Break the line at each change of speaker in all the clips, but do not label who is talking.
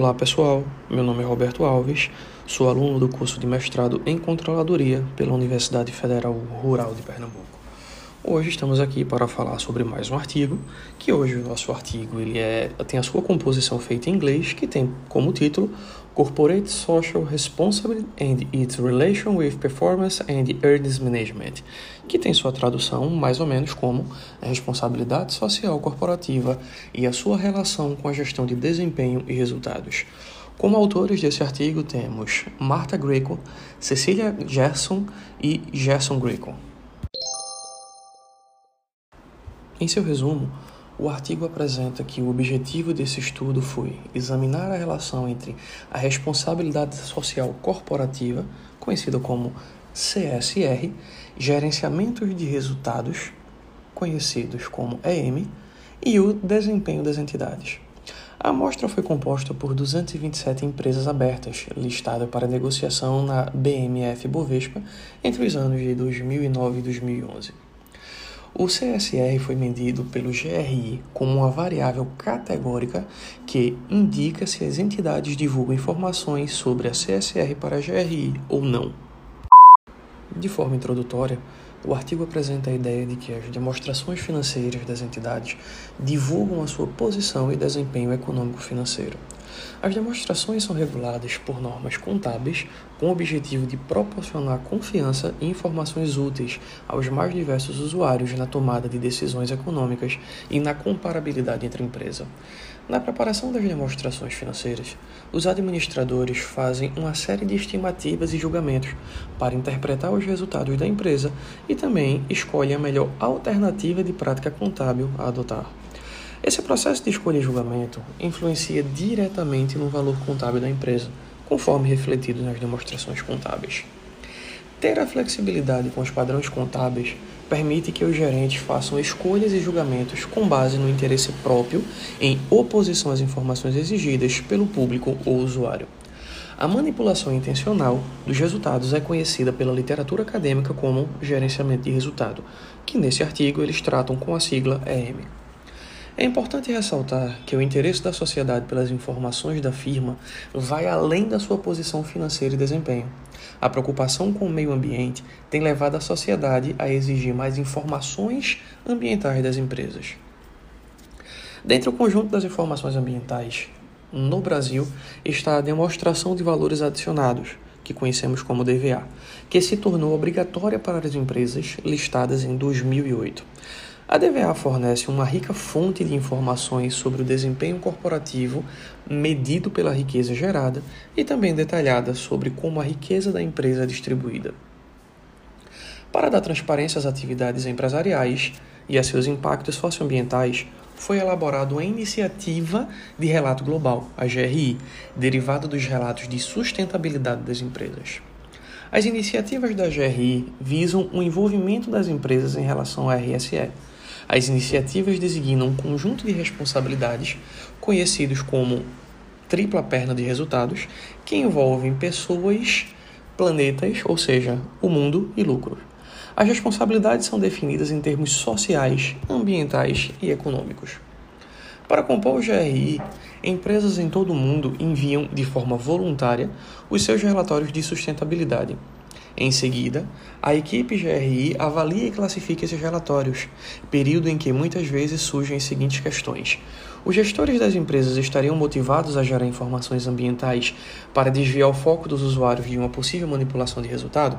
Olá pessoal, meu nome é Roberto Alves, sou aluno do curso de mestrado em Controladoria pela Universidade Federal Rural de Pernambuco. Hoje estamos aqui para falar sobre mais um artigo, que hoje o nosso artigo ele é, tem a sua composição feita em inglês, que tem como título Corporate Social Responsibility and its Relation with Performance and Earnings Management, que tem sua tradução mais ou menos como a responsabilidade social corporativa e a sua relação com a gestão de desempenho e resultados. Como autores desse artigo temos Marta Greco, Cecília Gerson e Gerson Greco. Em seu resumo, o artigo apresenta que o objetivo desse estudo foi examinar a relação entre a responsabilidade social corporativa, conhecida como CSR, gerenciamentos de resultados, conhecidos como EM, e o desempenho das entidades. A amostra foi composta por 227 empresas abertas, listadas para negociação na BMF Bovespa entre os anos de 2009 e 2011. O CSR foi medido pelo GRI como uma variável categórica que indica se as entidades divulgam informações sobre a CSR para a GRI ou não. De forma introdutória, o artigo apresenta a ideia de que as demonstrações financeiras das entidades divulgam a sua posição e desempenho econômico-financeiro. As demonstrações são reguladas por normas contábeis com o objetivo de proporcionar confiança e informações úteis aos mais diversos usuários na tomada de decisões econômicas e na comparabilidade entre empresas. Na preparação das demonstrações financeiras, os administradores fazem uma série de estimativas e julgamentos para interpretar os resultados da empresa e também escolhem a melhor alternativa de prática contábil a adotar. Esse processo de escolha e julgamento influencia diretamente no valor contábil da empresa, conforme refletido nas demonstrações contábeis. Ter a flexibilidade com os padrões contábeis permite que os gerentes façam escolhas e julgamentos com base no interesse próprio em oposição às informações exigidas pelo público ou usuário. A manipulação intencional dos resultados é conhecida pela literatura acadêmica como gerenciamento de resultado, que nesse artigo eles tratam com a sigla EM. É importante ressaltar que o interesse da sociedade pelas informações da firma vai além da sua posição financeira e desempenho. A preocupação com o meio ambiente tem levado a sociedade a exigir mais informações ambientais das empresas. Dentre o conjunto das informações ambientais, no Brasil está a demonstração de valores adicionados, que conhecemos como DVA, que se tornou obrigatória para as empresas listadas em 2008. A DVA fornece uma rica fonte de informações sobre o desempenho corporativo medido pela riqueza gerada e também detalhada sobre como a riqueza da empresa é distribuída. Para dar transparência às atividades empresariais e a seus impactos socioambientais, foi elaborada uma iniciativa de relato global, a GRI, derivada dos relatos de sustentabilidade das empresas. As iniciativas da GRI visam o envolvimento das empresas em relação à RSE as iniciativas designam um conjunto de responsabilidades conhecidos como tripla perna de resultados, que envolvem pessoas, planetas, ou seja, o mundo e lucro. As responsabilidades são definidas em termos sociais, ambientais e econômicos. Para compor o GRI, empresas em todo o mundo enviam de forma voluntária os seus relatórios de sustentabilidade, em seguida, a equipe GRI avalia e classifica esses relatórios, período em que muitas vezes surgem as seguintes questões. Os gestores das empresas estariam motivados a gerar informações ambientais para desviar o foco dos usuários de uma possível manipulação de resultado?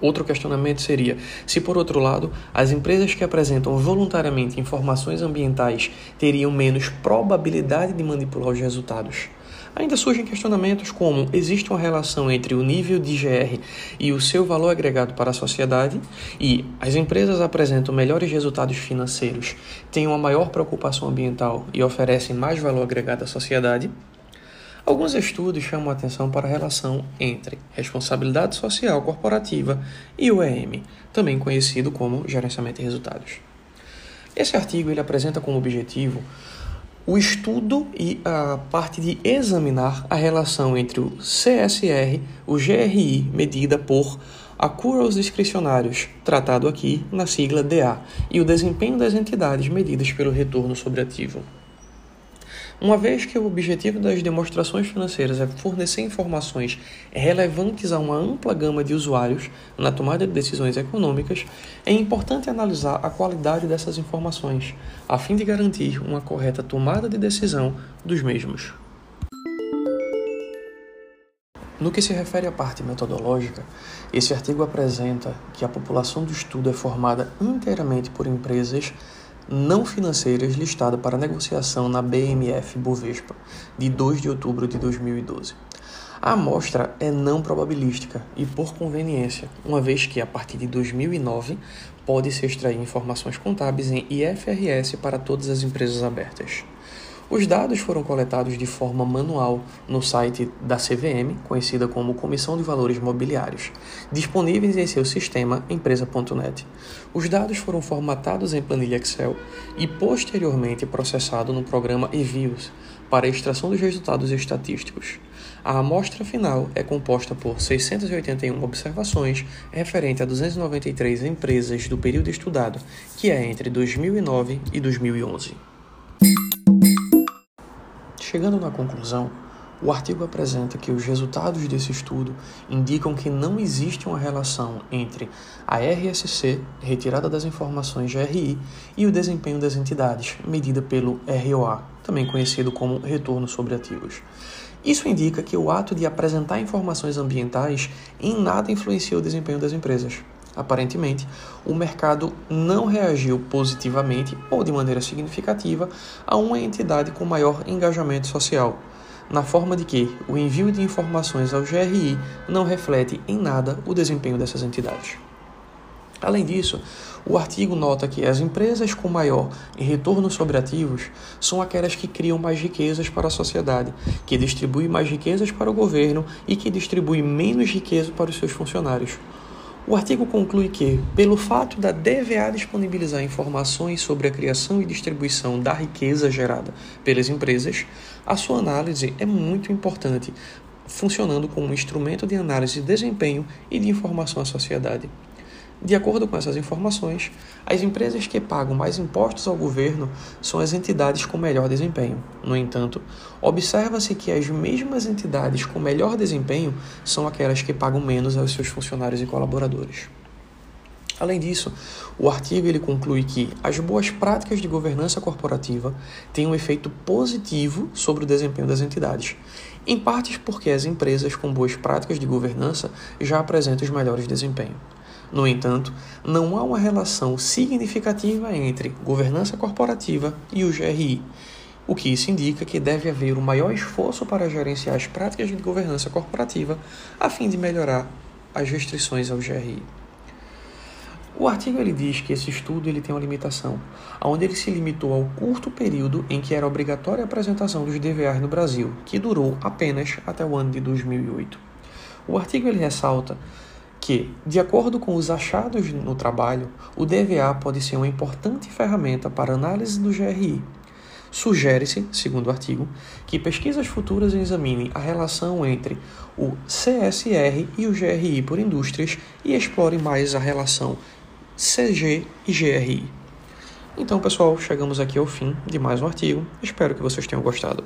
Outro questionamento seria: se por outro lado, as empresas que apresentam voluntariamente informações ambientais teriam menos probabilidade de manipular os resultados? Ainda surgem questionamentos como: existe uma relação entre o nível de GR e o seu valor agregado para a sociedade? E as empresas apresentam melhores resultados financeiros, têm uma maior preocupação ambiental e oferecem mais valor agregado à sociedade? Alguns estudos chamam a atenção para a relação entre responsabilidade social corporativa e o EM, também conhecido como gerenciamento de resultados. Esse artigo ele apresenta como objetivo o estudo e a parte de examinar a relação entre o CSR, o GRI, medida por accruals discricionários, tratado aqui na sigla DA, e o desempenho das entidades medidas pelo retorno sobre ativo. Uma vez que o objetivo das demonstrações financeiras é fornecer informações relevantes a uma ampla gama de usuários na tomada de decisões econômicas, é importante analisar a qualidade dessas informações, a fim de garantir uma correta tomada de decisão dos mesmos. No que se refere à parte metodológica, esse artigo apresenta que a população do estudo é formada inteiramente por empresas não financeiras listadas para negociação na BMF Bovespa, de 2 de outubro de 2012. A amostra é não probabilística e por conveniência, uma vez que a partir de 2009 pode-se extrair informações contábeis em IFRS para todas as empresas abertas. Os dados foram coletados de forma manual no site da CVM, conhecida como Comissão de Valores Mobiliários, disponíveis em seu sistema empresa.net. Os dados foram formatados em planilha Excel e posteriormente processados no programa Evios para extração dos resultados estatísticos. A amostra final é composta por 681 observações referente a 293 empresas do período estudado, que é entre 2009 e 2011. Chegando na conclusão, o artigo apresenta que os resultados desse estudo indicam que não existe uma relação entre a RSC, retirada das informações GRI, e o desempenho das entidades, medida pelo ROA, também conhecido como retorno sobre ativos. Isso indica que o ato de apresentar informações ambientais em nada influencia o desempenho das empresas. Aparentemente, o mercado não reagiu positivamente ou de maneira significativa a uma entidade com maior engajamento social, na forma de que o envio de informações ao GRI não reflete em nada o desempenho dessas entidades. Além disso, o artigo nota que as empresas com maior retorno sobre ativos são aquelas que criam mais riquezas para a sociedade, que distribuem mais riquezas para o governo e que distribuem menos riqueza para os seus funcionários. O artigo conclui que, pelo fato da DVA disponibilizar informações sobre a criação e distribuição da riqueza gerada pelas empresas, a sua análise é muito importante, funcionando como um instrumento de análise de desempenho e de informação à sociedade. De acordo com essas informações, as empresas que pagam mais impostos ao governo são as entidades com melhor desempenho. No entanto, observa-se que as mesmas entidades com melhor desempenho são aquelas que pagam menos aos seus funcionários e colaboradores. Além disso, o artigo ele conclui que as boas práticas de governança corporativa têm um efeito positivo sobre o desempenho das entidades, em partes porque as empresas com boas práticas de governança já apresentam os melhores desempenhos. No entanto, não há uma relação significativa entre governança corporativa e o GRI, o que isso indica que deve haver um maior esforço para gerenciar as práticas de governança corporativa a fim de melhorar as restrições ao GRI. O artigo ele diz que esse estudo ele tem uma limitação, onde ele se limitou ao curto período em que era obrigatória a apresentação dos DVAs no Brasil, que durou apenas até o ano de 2008. O artigo ele ressalta que, de acordo com os achados no trabalho, o DVA pode ser uma importante ferramenta para análise do GRI. Sugere-se, segundo o artigo, que pesquisas futuras examinem a relação entre o CSR e o GRI por indústrias e explorem mais a relação CG e GRI. Então, pessoal, chegamos aqui ao fim de mais um artigo. Espero que vocês tenham gostado.